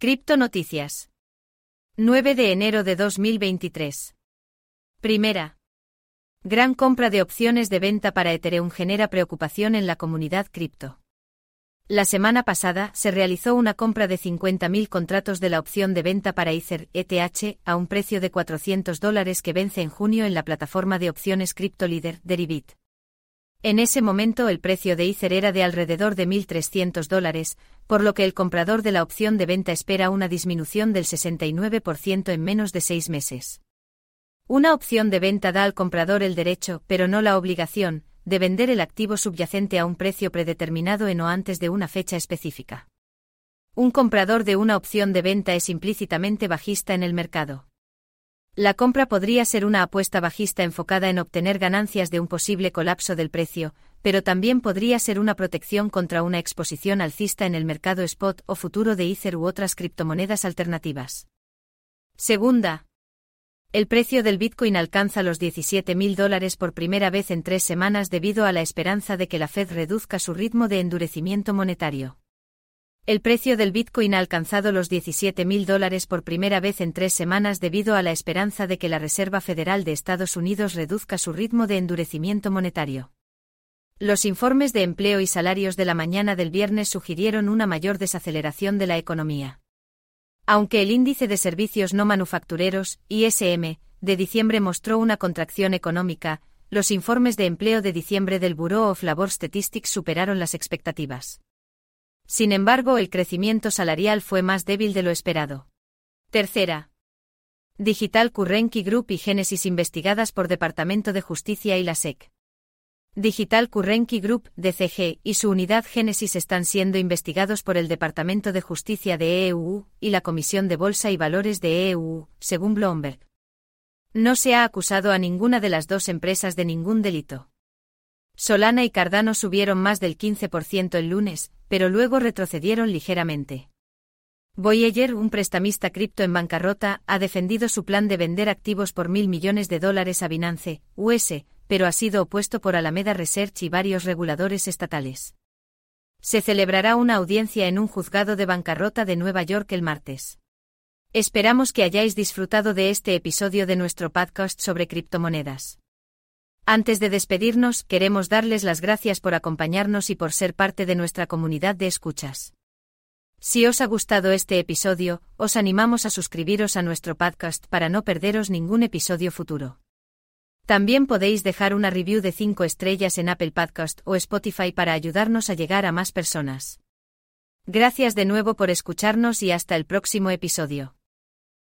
Cripto Noticias. 9 de enero de 2023. Primera. Gran compra de opciones de venta para Ethereum genera preocupación en la comunidad cripto. La semana pasada se realizó una compra de 50.000 contratos de la opción de venta para Ether ETH a un precio de 400 dólares que vence en junio en la plataforma de opciones cripto líder Deribit. En ese momento el precio de Ether era de alrededor de 1.300 dólares, por lo que el comprador de la opción de venta espera una disminución del 69% en menos de seis meses. Una opción de venta da al comprador el derecho, pero no la obligación, de vender el activo subyacente a un precio predeterminado en o antes de una fecha específica. Un comprador de una opción de venta es implícitamente bajista en el mercado. La compra podría ser una apuesta bajista enfocada en obtener ganancias de un posible colapso del precio, pero también podría ser una protección contra una exposición alcista en el mercado spot o futuro de Ether u otras criptomonedas alternativas. Segunda. El precio del Bitcoin alcanza los 17.000 dólares por primera vez en tres semanas debido a la esperanza de que la Fed reduzca su ritmo de endurecimiento monetario. El precio del Bitcoin ha alcanzado los 17.000 dólares por primera vez en tres semanas debido a la esperanza de que la Reserva Federal de Estados Unidos reduzca su ritmo de endurecimiento monetario. Los informes de empleo y salarios de la mañana del viernes sugirieron una mayor desaceleración de la economía. Aunque el índice de servicios no manufactureros, ISM, de diciembre mostró una contracción económica, los informes de empleo de diciembre del Bureau of Labor Statistics superaron las expectativas. Sin embargo, el crecimiento salarial fue más débil de lo esperado. Tercera. Digital Currency Group y Genesis investigadas por Departamento de Justicia y la SEC. Digital Currency Group, DCG, y su unidad Genesis están siendo investigados por el Departamento de Justicia de EU y la Comisión de Bolsa y Valores de EU, según Bloomberg. No se ha acusado a ninguna de las dos empresas de ningún delito. Solana y Cardano subieron más del 15% el lunes, pero luego retrocedieron ligeramente. Voyager, un prestamista cripto en bancarrota, ha defendido su plan de vender activos por mil millones de dólares a Binance, US, pero ha sido opuesto por Alameda Research y varios reguladores estatales. Se celebrará una audiencia en un juzgado de bancarrota de Nueva York el martes. Esperamos que hayáis disfrutado de este episodio de nuestro podcast sobre criptomonedas. Antes de despedirnos, queremos darles las gracias por acompañarnos y por ser parte de nuestra comunidad de escuchas. Si os ha gustado este episodio, os animamos a suscribiros a nuestro podcast para no perderos ningún episodio futuro. También podéis dejar una review de 5 estrellas en Apple Podcast o Spotify para ayudarnos a llegar a más personas. Gracias de nuevo por escucharnos y hasta el próximo episodio.